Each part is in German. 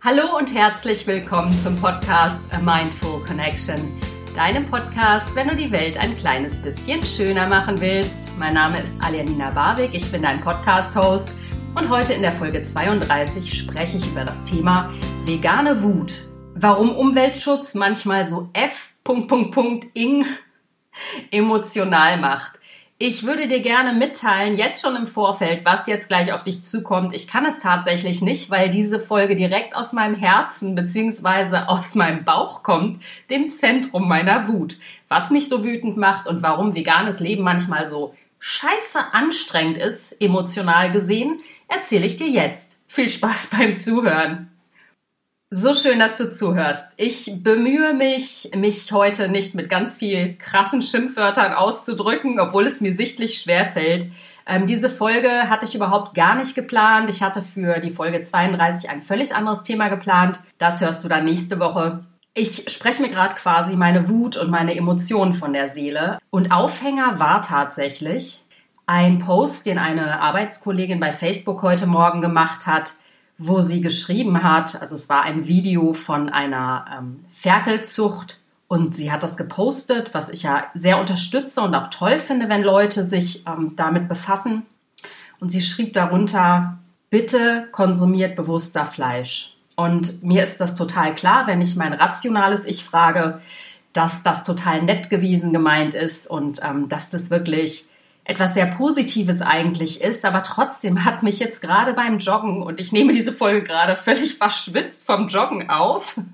Hallo und herzlich willkommen zum Podcast A Mindful Connection, deinem Podcast, wenn du die Welt ein kleines bisschen schöner machen willst. Mein Name ist Alianina Barwig, ich bin dein Podcast-Host und heute in der Folge 32 spreche ich über das Thema vegane Wut. Warum Umweltschutz manchmal so F. ing emotional macht. Ich würde dir gerne mitteilen, jetzt schon im Vorfeld, was jetzt gleich auf dich zukommt. Ich kann es tatsächlich nicht, weil diese Folge direkt aus meinem Herzen beziehungsweise aus meinem Bauch kommt, dem Zentrum meiner Wut. Was mich so wütend macht und warum veganes Leben manchmal so scheiße anstrengend ist, emotional gesehen, erzähle ich dir jetzt. Viel Spaß beim Zuhören. So schön, dass du zuhörst. Ich bemühe mich, mich heute nicht mit ganz viel krassen Schimpfwörtern auszudrücken, obwohl es mir sichtlich schwer fällt. Ähm, diese Folge hatte ich überhaupt gar nicht geplant. Ich hatte für die Folge 32 ein völlig anderes Thema geplant. Das hörst du dann nächste Woche. Ich spreche mir gerade quasi meine Wut und meine Emotionen von der Seele. Und Aufhänger war tatsächlich ein Post, den eine Arbeitskollegin bei Facebook heute Morgen gemacht hat wo sie geschrieben hat, also es war ein Video von einer ähm, Ferkelzucht und sie hat das gepostet, was ich ja sehr unterstütze und auch toll finde, wenn Leute sich ähm, damit befassen. Und sie schrieb darunter, bitte konsumiert bewusster Fleisch. Und mir ist das total klar, wenn ich mein rationales Ich frage, dass das total nett gewesen gemeint ist und ähm, dass das wirklich etwas sehr Positives eigentlich ist, aber trotzdem hat mich jetzt gerade beim Joggen und ich nehme diese Folge gerade völlig verschwitzt vom Joggen auf.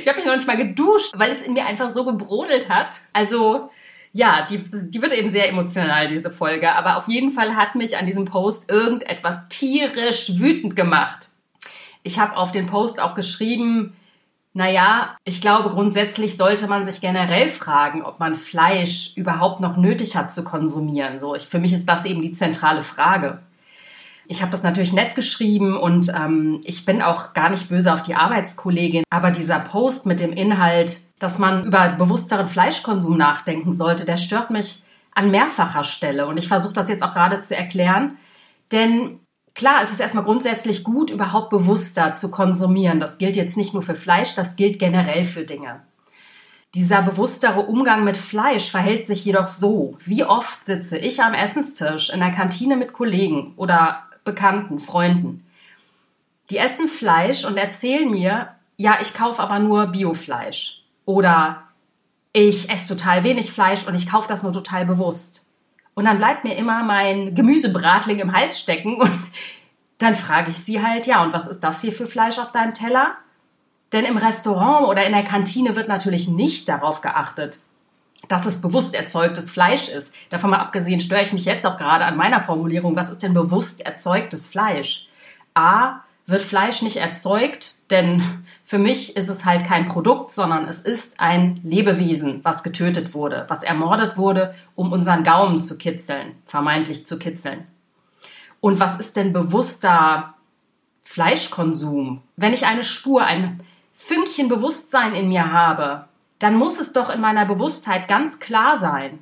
Ich habe mich noch nicht mal geduscht, weil es in mir einfach so gebrodelt hat. Also ja, die, die wird eben sehr emotional, diese Folge. Aber auf jeden Fall hat mich an diesem Post irgendetwas tierisch wütend gemacht. Ich habe auf den Post auch geschrieben, naja, ich glaube, grundsätzlich sollte man sich generell fragen, ob man Fleisch überhaupt noch nötig hat zu konsumieren. So, ich, für mich ist das eben die zentrale Frage. Ich habe das natürlich nett geschrieben und ähm, ich bin auch gar nicht böse auf die Arbeitskollegin. Aber dieser Post mit dem Inhalt, dass man über bewussteren Fleischkonsum nachdenken sollte, der stört mich an mehrfacher Stelle. Und ich versuche das jetzt auch gerade zu erklären. Denn Klar, es ist erstmal grundsätzlich gut, überhaupt bewusster zu konsumieren. Das gilt jetzt nicht nur für Fleisch, das gilt generell für Dinge. Dieser bewusstere Umgang mit Fleisch verhält sich jedoch so. Wie oft sitze ich am Essenstisch in der Kantine mit Kollegen oder Bekannten, Freunden. Die essen Fleisch und erzählen mir, ja, ich kaufe aber nur Biofleisch. Oder ich esse total wenig Fleisch und ich kaufe das nur total bewusst. Und dann bleibt mir immer mein Gemüsebratling im Hals stecken und dann frage ich sie halt, ja, und was ist das hier für Fleisch auf deinem Teller? Denn im Restaurant oder in der Kantine wird natürlich nicht darauf geachtet, dass es bewusst erzeugtes Fleisch ist. Davon mal abgesehen störe ich mich jetzt auch gerade an meiner Formulierung, was ist denn bewusst erzeugtes Fleisch? A, wird Fleisch nicht erzeugt, denn für mich ist es halt kein Produkt, sondern es ist ein Lebewesen, was getötet wurde, was ermordet wurde, um unseren Gaumen zu kitzeln, vermeintlich zu kitzeln. Und was ist denn bewusster Fleischkonsum? Wenn ich eine Spur, ein Fünkchen Bewusstsein in mir habe, dann muss es doch in meiner Bewusstheit ganz klar sein,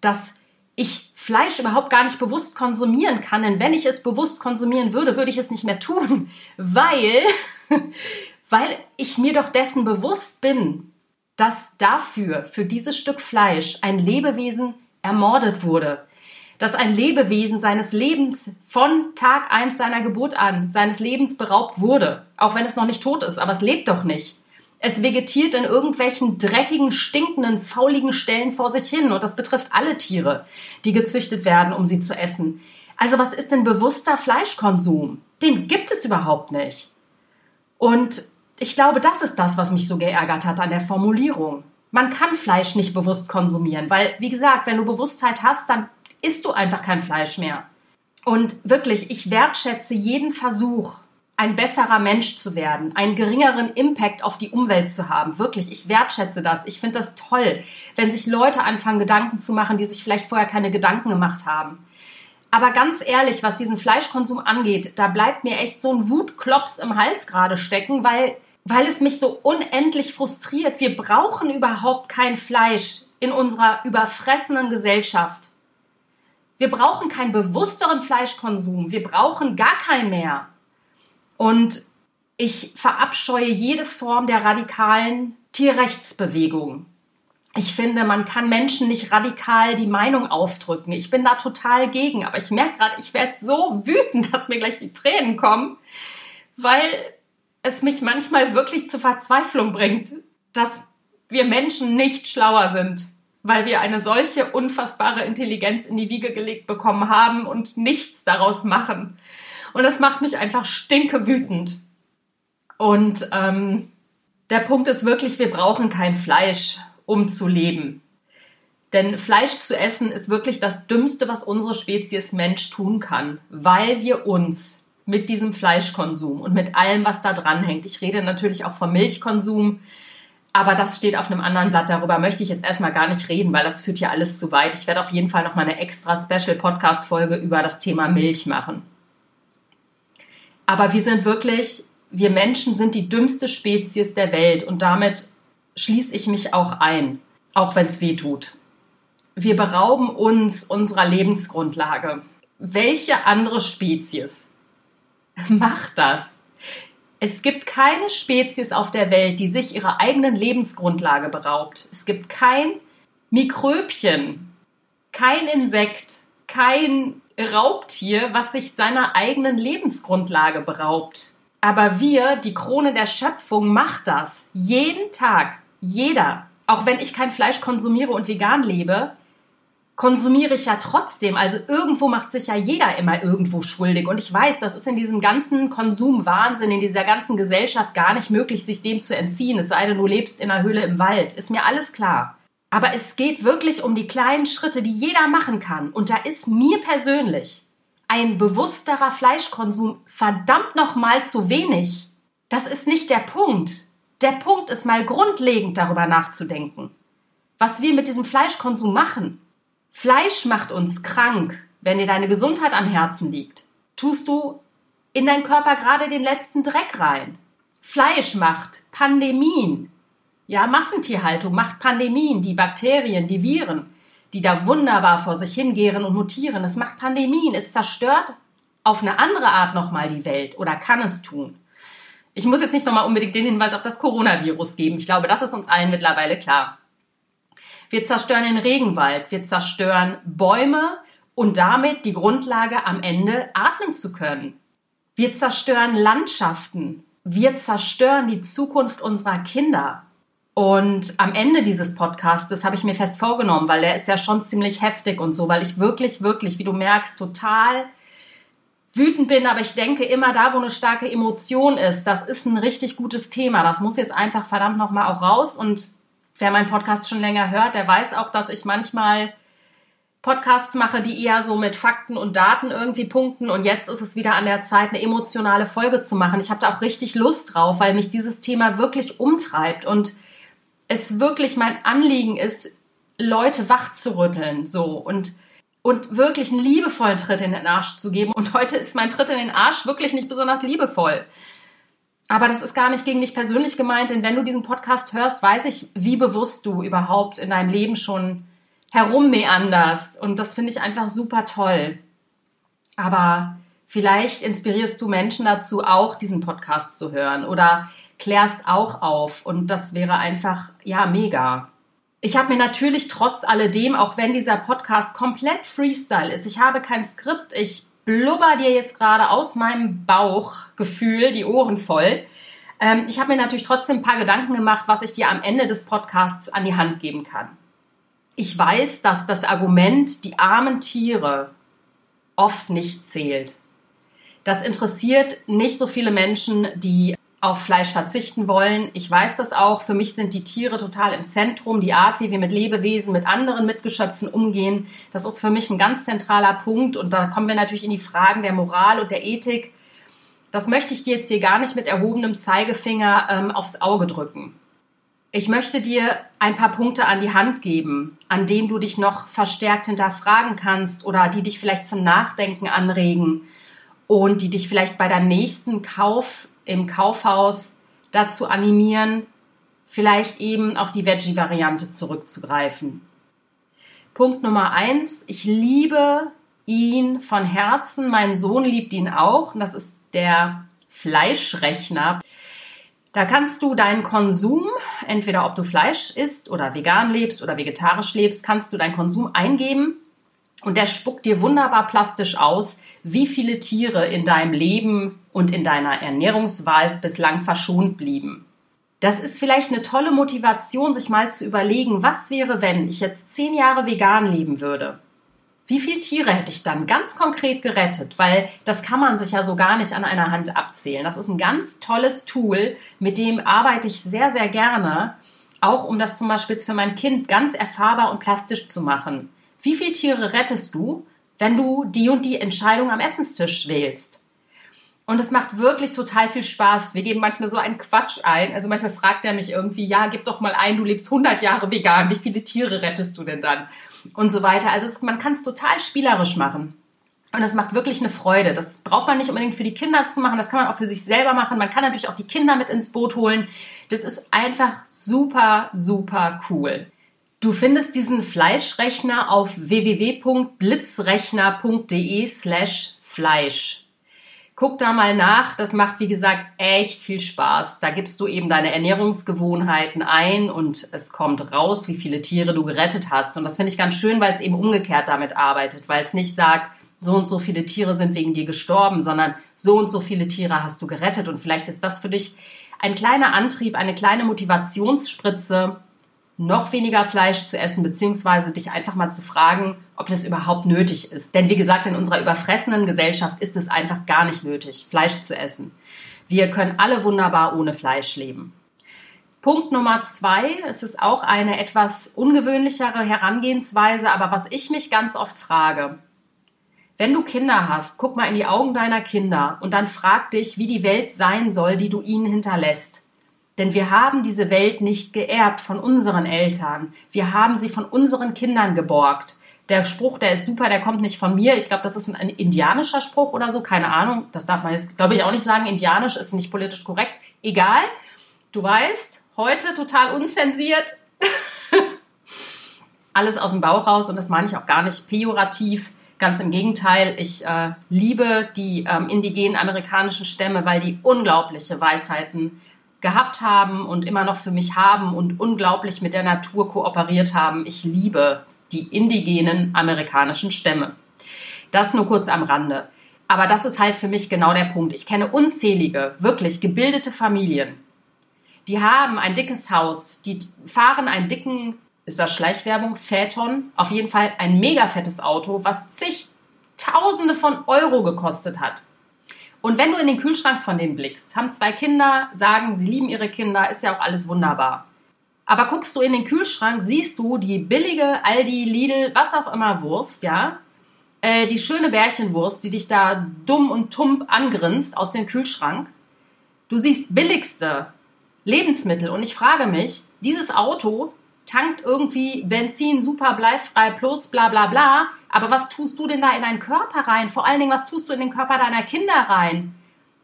dass ich Fleisch überhaupt gar nicht bewusst konsumieren kann. Denn wenn ich es bewusst konsumieren würde, würde ich es nicht mehr tun, weil, weil ich mir doch dessen bewusst bin, dass dafür, für dieses Stück Fleisch, ein Lebewesen ermordet wurde. Dass ein Lebewesen seines Lebens von Tag eins seiner Geburt an, seines Lebens beraubt wurde. Auch wenn es noch nicht tot ist, aber es lebt doch nicht. Es vegetiert in irgendwelchen dreckigen, stinkenden, fauligen Stellen vor sich hin. Und das betrifft alle Tiere, die gezüchtet werden, um sie zu essen. Also was ist denn bewusster Fleischkonsum? Den gibt es überhaupt nicht. Und ich glaube, das ist das, was mich so geärgert hat an der Formulierung. Man kann Fleisch nicht bewusst konsumieren, weil, wie gesagt, wenn du Bewusstheit hast, dann isst du einfach kein Fleisch mehr. Und wirklich, ich wertschätze jeden Versuch, ein besserer Mensch zu werden, einen geringeren Impact auf die Umwelt zu haben. Wirklich, ich wertschätze das. Ich finde das toll, wenn sich Leute anfangen, Gedanken zu machen, die sich vielleicht vorher keine Gedanken gemacht haben. Aber ganz ehrlich, was diesen Fleischkonsum angeht, da bleibt mir echt so ein Wutklops im Hals gerade stecken, weil, weil es mich so unendlich frustriert. Wir brauchen überhaupt kein Fleisch in unserer überfressenen Gesellschaft. Wir brauchen keinen bewussteren Fleischkonsum. Wir brauchen gar keinen mehr. Und Ich verabscheue jede Form der radikalen Tierrechtsbewegung. Ich finde, man kann Menschen nicht radikal die Meinung aufdrücken. Ich bin da total gegen, aber ich merke gerade, ich werde so wütend, dass mir gleich die Tränen kommen, weil es mich manchmal wirklich zur Verzweiflung bringt, dass wir Menschen nicht schlauer sind, weil wir eine solche unfassbare Intelligenz in die Wiege gelegt bekommen haben und nichts daraus machen. Und das macht mich einfach stinke wütend. Und ähm, der Punkt ist wirklich, wir brauchen kein Fleisch, um zu leben. Denn Fleisch zu essen ist wirklich das Dümmste, was unsere Spezies Mensch tun kann, weil wir uns mit diesem Fleischkonsum und mit allem, was da dran hängt, ich rede natürlich auch vom Milchkonsum, aber das steht auf einem anderen Blatt. Darüber möchte ich jetzt erstmal gar nicht reden, weil das führt ja alles zu weit. Ich werde auf jeden Fall noch mal eine extra Special Podcast Folge über das Thema Milch machen. Aber wir sind wirklich, wir Menschen sind die dümmste Spezies der Welt und damit schließe ich mich auch ein, auch wenn es weh tut. Wir berauben uns unserer Lebensgrundlage. Welche andere Spezies macht das? Es gibt keine Spezies auf der Welt, die sich ihrer eigenen Lebensgrundlage beraubt. Es gibt kein Mikröbchen, kein Insekt, kein Raubtier, was sich seiner eigenen Lebensgrundlage beraubt. Aber wir, die Krone der Schöpfung, macht das. Jeden Tag. Jeder. Auch wenn ich kein Fleisch konsumiere und vegan lebe, konsumiere ich ja trotzdem. Also irgendwo macht sich ja jeder immer irgendwo schuldig. Und ich weiß, das ist in diesem ganzen Konsumwahnsinn, in dieser ganzen Gesellschaft gar nicht möglich, sich dem zu entziehen. Es sei denn, du lebst in einer Höhle im Wald. Ist mir alles klar. Aber es geht wirklich um die kleinen Schritte, die jeder machen kann. Und da ist mir persönlich ein bewussterer Fleischkonsum verdammt nochmal zu wenig. Das ist nicht der Punkt. Der Punkt ist mal grundlegend darüber nachzudenken, was wir mit diesem Fleischkonsum machen. Fleisch macht uns krank, wenn dir deine Gesundheit am Herzen liegt. Tust du in deinen Körper gerade den letzten Dreck rein. Fleisch macht Pandemien. Ja, Massentierhaltung macht Pandemien, die Bakterien, die Viren, die da wunderbar vor sich hingehen und mutieren. Es macht Pandemien, es zerstört auf eine andere Art nochmal die Welt oder kann es tun. Ich muss jetzt nicht nochmal unbedingt den Hinweis auf das Coronavirus geben. Ich glaube, das ist uns allen mittlerweile klar. Wir zerstören den Regenwald, wir zerstören Bäume und damit die Grundlage am Ende atmen zu können. Wir zerstören Landschaften, wir zerstören die Zukunft unserer Kinder. Und am Ende dieses Podcasts habe ich mir fest vorgenommen, weil der ist ja schon ziemlich heftig und so, weil ich wirklich, wirklich, wie du merkst, total wütend bin, aber ich denke immer da, wo eine starke Emotion ist, das ist ein richtig gutes Thema. Das muss jetzt einfach verdammt nochmal auch raus und wer meinen Podcast schon länger hört, der weiß auch, dass ich manchmal Podcasts mache, die eher so mit Fakten und Daten irgendwie punkten. Und jetzt ist es wieder an der Zeit, eine emotionale Folge zu machen. Ich habe da auch richtig Lust drauf, weil mich dieses Thema wirklich umtreibt und es wirklich mein Anliegen ist, Leute wach zu rütteln, so und und wirklich einen liebevollen Tritt in den Arsch zu geben. Und heute ist mein Tritt in den Arsch wirklich nicht besonders liebevoll. Aber das ist gar nicht gegen dich persönlich gemeint, denn wenn du diesen Podcast hörst, weiß ich, wie bewusst du überhaupt in deinem Leben schon herummeanderst. Und das finde ich einfach super toll. Aber vielleicht inspirierst du Menschen dazu, auch diesen Podcast zu hören oder klärst auch auf. Und das wäre einfach, ja, mega. Ich habe mir natürlich trotz alledem, auch wenn dieser Podcast komplett Freestyle ist, ich habe kein Skript, ich blubber dir jetzt gerade aus meinem Bauchgefühl die Ohren voll. Ähm, ich habe mir natürlich trotzdem ein paar Gedanken gemacht, was ich dir am Ende des Podcasts an die Hand geben kann. Ich weiß, dass das Argument, die armen Tiere, oft nicht zählt. Das interessiert nicht so viele Menschen, die auf Fleisch verzichten wollen. Ich weiß das auch. Für mich sind die Tiere total im Zentrum. Die Art, wie wir mit Lebewesen, mit anderen Mitgeschöpfen umgehen, das ist für mich ein ganz zentraler Punkt. Und da kommen wir natürlich in die Fragen der Moral und der Ethik. Das möchte ich dir jetzt hier gar nicht mit erhobenem Zeigefinger ähm, aufs Auge drücken. Ich möchte dir ein paar Punkte an die Hand geben, an denen du dich noch verstärkt hinterfragen kannst oder die dich vielleicht zum Nachdenken anregen und die dich vielleicht bei deinem nächsten Kauf im Kaufhaus dazu animieren, vielleicht eben auf die Veggie-Variante zurückzugreifen. Punkt Nummer eins, ich liebe ihn von Herzen. Mein Sohn liebt ihn auch. Das ist der Fleischrechner. Da kannst du deinen Konsum, entweder ob du Fleisch isst oder vegan lebst oder vegetarisch lebst, kannst du deinen Konsum eingeben und der spuckt dir wunderbar plastisch aus, wie viele Tiere in deinem Leben und in deiner Ernährungswahl bislang verschont blieben. Das ist vielleicht eine tolle Motivation, sich mal zu überlegen, was wäre, wenn ich jetzt zehn Jahre vegan leben würde? Wie viele Tiere hätte ich dann ganz konkret gerettet? Weil das kann man sich ja so gar nicht an einer Hand abzählen. Das ist ein ganz tolles Tool, mit dem arbeite ich sehr, sehr gerne, auch um das zum Beispiel für mein Kind ganz erfahrbar und plastisch zu machen. Wie viele Tiere rettest du, wenn du die und die Entscheidung am Essenstisch wählst? Und es macht wirklich total viel Spaß. Wir geben manchmal so einen Quatsch ein. Also manchmal fragt er mich irgendwie, ja, gib doch mal ein, du lebst 100 Jahre vegan. Wie viele Tiere rettest du denn dann? Und so weiter. Also es, man kann es total spielerisch machen. Und es macht wirklich eine Freude. Das braucht man nicht unbedingt für die Kinder zu machen. Das kann man auch für sich selber machen. Man kann natürlich auch die Kinder mit ins Boot holen. Das ist einfach super, super cool. Du findest diesen Fleischrechner auf www.blitzrechner.de slash Fleisch. Guck da mal nach. Das macht, wie gesagt, echt viel Spaß. Da gibst du eben deine Ernährungsgewohnheiten ein und es kommt raus, wie viele Tiere du gerettet hast. Und das finde ich ganz schön, weil es eben umgekehrt damit arbeitet, weil es nicht sagt, so und so viele Tiere sind wegen dir gestorben, sondern so und so viele Tiere hast du gerettet. Und vielleicht ist das für dich ein kleiner Antrieb, eine kleine Motivationsspritze, noch weniger Fleisch zu essen, beziehungsweise dich einfach mal zu fragen, ob das überhaupt nötig ist. Denn wie gesagt, in unserer überfressenen Gesellschaft ist es einfach gar nicht nötig, Fleisch zu essen. Wir können alle wunderbar ohne Fleisch leben. Punkt Nummer zwei, es ist auch eine etwas ungewöhnlichere Herangehensweise, aber was ich mich ganz oft frage, wenn du Kinder hast, guck mal in die Augen deiner Kinder und dann frag dich, wie die Welt sein soll, die du ihnen hinterlässt. Denn wir haben diese Welt nicht geerbt von unseren Eltern. Wir haben sie von unseren Kindern geborgt. Der Spruch, der ist super, der kommt nicht von mir. Ich glaube, das ist ein, indianischer Spruch oder so. Keine Ahnung. Das darf man jetzt, glaube ich, auch nicht sagen. Indianisch ist nicht politisch korrekt. Egal. Du weißt, heute total unzensiert. Alles aus dem Bauch raus und das meine ich auch gar nicht pejorativ. Ganz im Gegenteil, ich äh, liebe die ähm, indigenen amerikanischen Stämme, weil die unglaubliche Weisheiten gehabt haben und immer noch für mich haben und unglaublich mit der Natur kooperiert haben. Ich liebe die indigenen amerikanischen Stämme. Das nur kurz am Rande. Aber das ist halt für mich genau der Punkt. Ich kenne unzählige, wirklich gebildete Familien. Die haben ein dickes Haus, die fahren einen dicken, ist das Schleichwerbung, Phaeton, auf jeden Fall ein mega fettes Auto, was zigtausende von Euro gekostet hat. Und wenn du in den Kühlschrank von denen blickst, haben zwei Kinder, sagen, sie lieben ihre Kinder, ist ja auch alles wunderbar. Aber guckst du in den Kühlschrank, siehst du die billige Aldi, Lidl, was auch immer Wurst, ja, äh, die schöne Bärchenwurst, die dich da dumm und tump angrinst aus dem Kühlschrank. Du siehst billigste Lebensmittel und ich frage mich, dieses Auto tankt irgendwie Benzin super bleifrei plus bla bla bla. Aber was tust du denn da in deinen Körper rein? Vor allen Dingen, was tust du in den Körper deiner Kinder rein?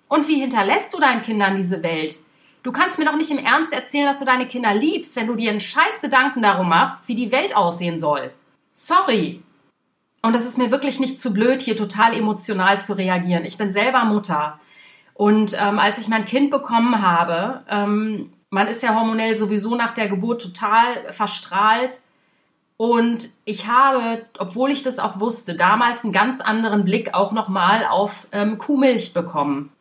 Und wie hinterlässt du deinen Kindern diese Welt? Du kannst mir doch nicht im Ernst erzählen, dass du deine Kinder liebst, wenn du dir einen scheiß Gedanken darum machst, wie die Welt aussehen soll. Sorry. Und es ist mir wirklich nicht zu blöd, hier total emotional zu reagieren. Ich bin selber Mutter. Und ähm, als ich mein Kind bekommen habe, ähm, man ist ja hormonell sowieso nach der Geburt total verstrahlt. Und ich habe, obwohl ich das auch wusste, damals einen ganz anderen Blick auch nochmal auf ähm, Kuhmilch bekommen.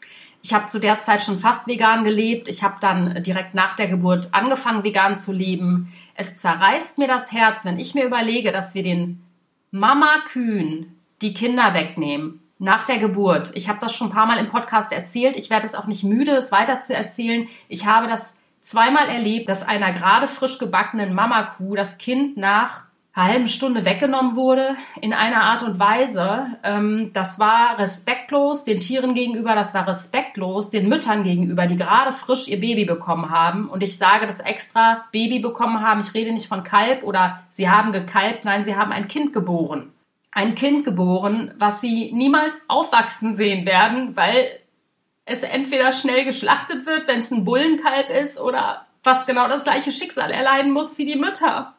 Ich habe zu der Zeit schon fast vegan gelebt. Ich habe dann direkt nach der Geburt angefangen, vegan zu leben. Es zerreißt mir das Herz, wenn ich mir überlege, dass wir den Mama-Kühen die Kinder wegnehmen nach der Geburt. Ich habe das schon ein paar Mal im Podcast erzählt. Ich werde es auch nicht müde, es weiter zu erzählen. Ich habe das zweimal erlebt, dass einer gerade frisch gebackenen Mamakuh das Kind nach einer halben Stunde weggenommen wurde in einer Art und Weise. Ähm, das war respektlos den Tieren gegenüber, das war respektlos den Müttern gegenüber, die gerade frisch ihr Baby bekommen haben. Und ich sage das extra Baby bekommen haben. Ich rede nicht von Kalb oder sie haben gekalbt, nein, sie haben ein Kind geboren. Ein Kind geboren, was sie niemals aufwachsen sehen werden, weil es entweder schnell geschlachtet wird, wenn es ein Bullenkalb ist, oder was genau das gleiche Schicksal erleiden muss wie die Mütter.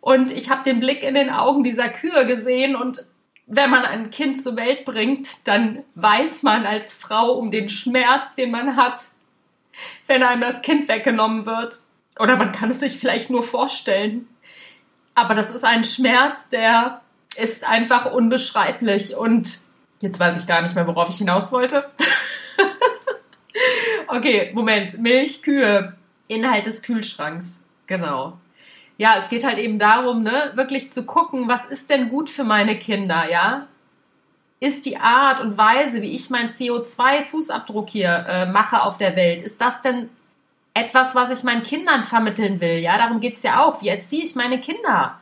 Und ich habe den Blick in den Augen dieser Kühe gesehen und wenn man ein Kind zur Welt bringt, dann weiß man als Frau um den Schmerz, den man hat. wenn einem das Kind weggenommen wird. Oder man kann es sich vielleicht nur vorstellen. Aber das ist ein Schmerz, der ist einfach unbeschreiblich. Und jetzt weiß ich gar nicht mehr, worauf ich hinaus wollte. okay, Moment. Milch, Kühe, Inhalt des Kühlschranks. Genau. Ja, es geht halt eben darum, ne, wirklich zu gucken, was ist denn gut für meine Kinder, ja? Ist die Art und Weise, wie ich meinen CO2-Fußabdruck hier äh, mache auf der Welt, ist das denn etwas, was ich meinen Kindern vermitteln will? Ja, darum geht's ja auch. Wie erziehe ich meine Kinder?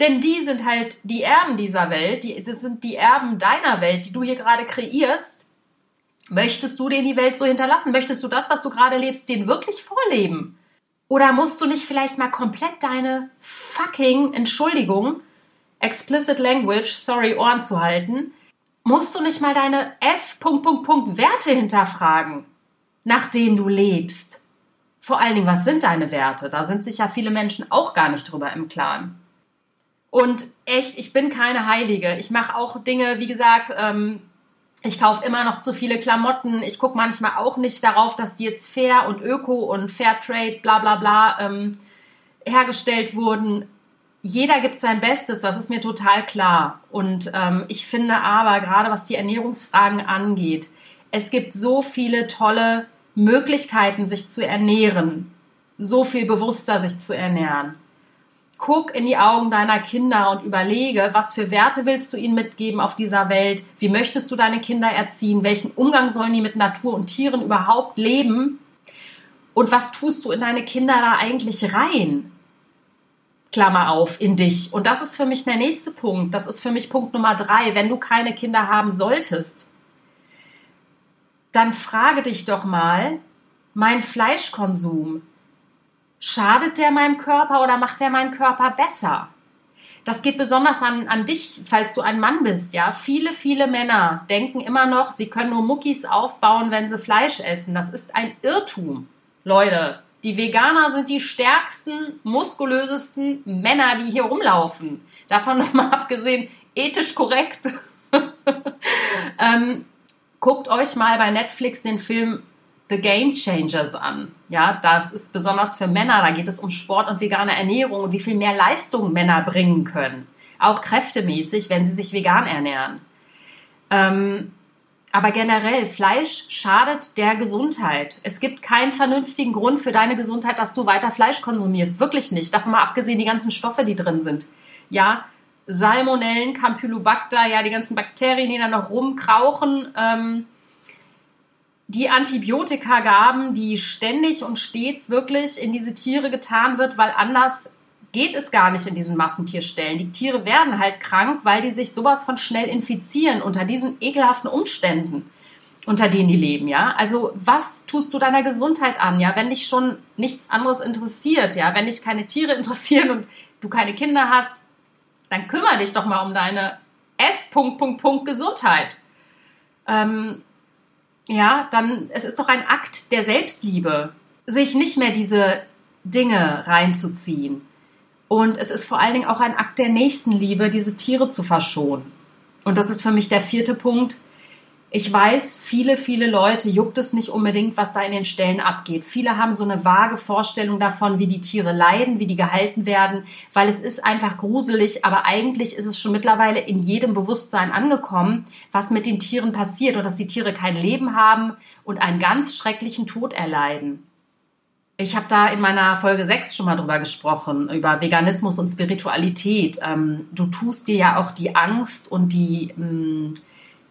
Denn die sind halt die Erben dieser Welt, die, das sind die Erben deiner Welt, die du hier gerade kreierst. Möchtest du denen die Welt so hinterlassen? Möchtest du das, was du gerade lebst, denen wirklich vorleben? Oder musst du nicht vielleicht mal komplett deine fucking Entschuldigung, explicit language, sorry, Ohren zu halten, musst du nicht mal deine F. Werte hinterfragen, nachdem du lebst? Vor allen Dingen, was sind deine Werte? Da sind sich ja viele Menschen auch gar nicht drüber im Klaren. Und echt, ich bin keine Heilige. Ich mache auch Dinge, wie gesagt, ähm, ich kaufe immer noch zu viele Klamotten. Ich gucke manchmal auch nicht darauf, dass die jetzt fair und öko und Fairtrade, bla bla bla, ähm, hergestellt wurden. Jeder gibt sein Bestes, das ist mir total klar. Und ähm, ich finde aber, gerade was die Ernährungsfragen angeht, es gibt so viele tolle Möglichkeiten, sich zu ernähren, so viel bewusster sich zu ernähren guck in die Augen deiner Kinder und überlege, was für Werte willst du ihnen mitgeben auf dieser Welt? Wie möchtest du deine Kinder erziehen? Welchen Umgang sollen die mit Natur und Tieren überhaupt leben? Und was tust du in deine Kinder da eigentlich rein? Klammer auf, in dich. Und das ist für mich der nächste Punkt. Das ist für mich Punkt Nummer drei. Wenn du keine Kinder haben solltest, dann frage dich doch mal, mein Fleischkonsum, Schadet der meinem Körper oder macht der meinen Körper besser? Das geht besonders an, an dich, falls du ein Mann bist, ja. Viele, viele Männer denken immer noch, sie können nur Muckis aufbauen, wenn sie Fleisch essen. Das ist ein Irrtum. Leute, die Veganer sind die stärksten, muskulösesten Männer, die hier rumlaufen. Davon nochmal abgesehen, ethisch korrekt. ähm, guckt euch mal bei Netflix den Film The Game Changers an. Ja, das ist besonders für Männer. Da geht es um Sport und vegane Ernährung und wie viel mehr Leistung Männer bringen können. Auch kräftemäßig, wenn sie sich vegan ernähren. Ähm, aber generell, Fleisch schadet der Gesundheit. Es gibt keinen vernünftigen Grund für deine Gesundheit, dass du weiter Fleisch konsumierst. Wirklich nicht. Davon mal abgesehen, die ganzen Stoffe, die drin sind. Ja, Salmonellen, Campylobacter, ja, die ganzen Bakterien, die da noch rumkrauchen. Ähm, die Antibiotikagaben, die ständig und stets wirklich in diese Tiere getan wird, weil anders geht es gar nicht in diesen Massentierstellen. Die Tiere werden halt krank, weil die sich sowas von schnell infizieren unter diesen ekelhaften Umständen, unter denen die leben, ja? Also, was tust du deiner Gesundheit an, ja, wenn dich schon nichts anderes interessiert, ja, wenn dich keine Tiere interessieren und du keine Kinder hast, dann kümmere dich doch mal um deine F. Gesundheit. Ähm, ja, dann es ist doch ein Akt der Selbstliebe, sich nicht mehr diese Dinge reinzuziehen. Und es ist vor allen Dingen auch ein Akt der Nächstenliebe, diese Tiere zu verschonen. Und das ist für mich der vierte Punkt. Ich weiß, viele, viele Leute juckt es nicht unbedingt, was da in den Ställen abgeht. Viele haben so eine vage Vorstellung davon, wie die Tiere leiden, wie die gehalten werden, weil es ist einfach gruselig, aber eigentlich ist es schon mittlerweile in jedem Bewusstsein angekommen, was mit den Tieren passiert und dass die Tiere kein Leben haben und einen ganz schrecklichen Tod erleiden. Ich habe da in meiner Folge 6 schon mal drüber gesprochen, über Veganismus und Spiritualität. Ähm, du tust dir ja auch die Angst und die mm,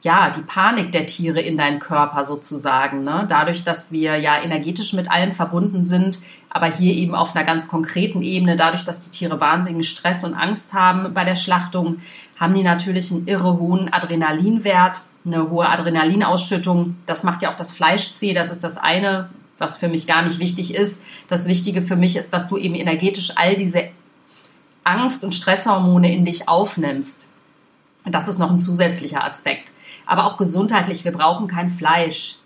ja, die Panik der Tiere in deinen Körper sozusagen. Ne? Dadurch, dass wir ja energetisch mit allem verbunden sind, aber hier eben auf einer ganz konkreten Ebene, dadurch, dass die Tiere wahnsinnigen Stress und Angst haben bei der Schlachtung, haben die natürlich einen irre hohen Adrenalinwert, eine hohe Adrenalinausschüttung. Das macht ja auch das Fleisch zäh, das ist das eine, was für mich gar nicht wichtig ist. Das Wichtige für mich ist, dass du eben energetisch all diese Angst- und Stresshormone in dich aufnimmst. Das ist noch ein zusätzlicher Aspekt aber auch gesundheitlich. Wir brauchen kein Fleisch.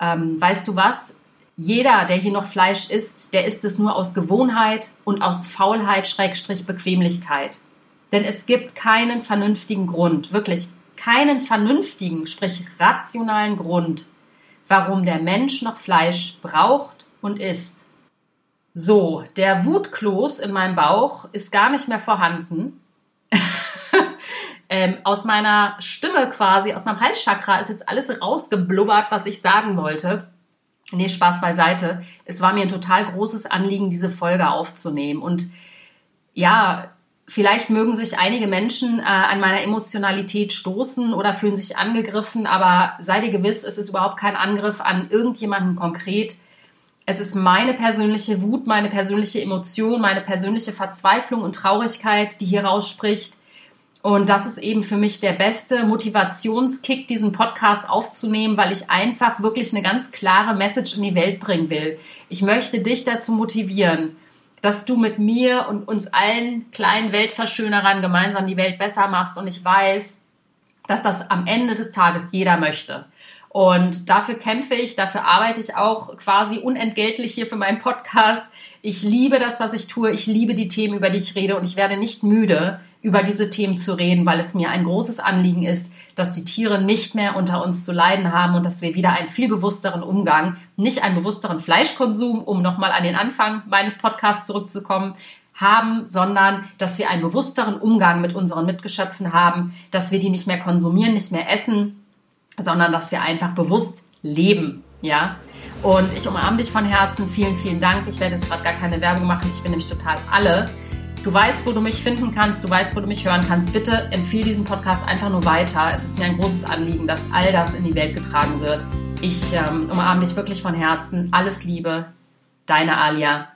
Ähm, weißt du was? Jeder, der hier noch Fleisch isst, der isst es nur aus Gewohnheit und aus Faulheit, Schrägstrich Bequemlichkeit. Denn es gibt keinen vernünftigen Grund, wirklich keinen vernünftigen, sprich rationalen Grund, warum der Mensch noch Fleisch braucht und isst. So, der Wutkloß in meinem Bauch ist gar nicht mehr vorhanden. Ähm, aus meiner Stimme quasi, aus meinem Halschakra ist jetzt alles rausgeblubbert, was ich sagen wollte. Nee, Spaß beiseite. Es war mir ein total großes Anliegen, diese Folge aufzunehmen. Und ja, vielleicht mögen sich einige Menschen äh, an meiner Emotionalität stoßen oder fühlen sich angegriffen, aber sei dir gewiss, es ist überhaupt kein Angriff an irgendjemanden konkret. Es ist meine persönliche Wut, meine persönliche Emotion, meine persönliche Verzweiflung und Traurigkeit, die hier rausspricht. Und das ist eben für mich der beste Motivationskick, diesen Podcast aufzunehmen, weil ich einfach wirklich eine ganz klare Message in die Welt bringen will. Ich möchte dich dazu motivieren, dass du mit mir und uns allen kleinen Weltverschönerern gemeinsam die Welt besser machst. Und ich weiß, dass das am Ende des Tages jeder möchte. Und dafür kämpfe ich, dafür arbeite ich auch quasi unentgeltlich hier für meinen Podcast. Ich liebe das, was ich tue. Ich liebe die Themen, über die ich rede. Und ich werde nicht müde, über diese Themen zu reden, weil es mir ein großes Anliegen ist, dass die Tiere nicht mehr unter uns zu leiden haben und dass wir wieder einen viel bewussteren Umgang, nicht einen bewussteren Fleischkonsum, um nochmal an den Anfang meines Podcasts zurückzukommen, haben, sondern dass wir einen bewussteren Umgang mit unseren Mitgeschöpfen haben, dass wir die nicht mehr konsumieren, nicht mehr essen, sondern dass wir einfach bewusst leben, ja. Und ich umarme dich von Herzen. Vielen, vielen Dank. Ich werde jetzt gerade gar keine Werbung machen. Ich bin nämlich total alle. Du weißt, wo du mich finden kannst, du weißt, wo du mich hören kannst. Bitte empfehle diesen Podcast einfach nur weiter. Es ist mir ein großes Anliegen, dass all das in die Welt getragen wird. Ich ähm, umarme dich wirklich von Herzen. Alles Liebe, deine Alia.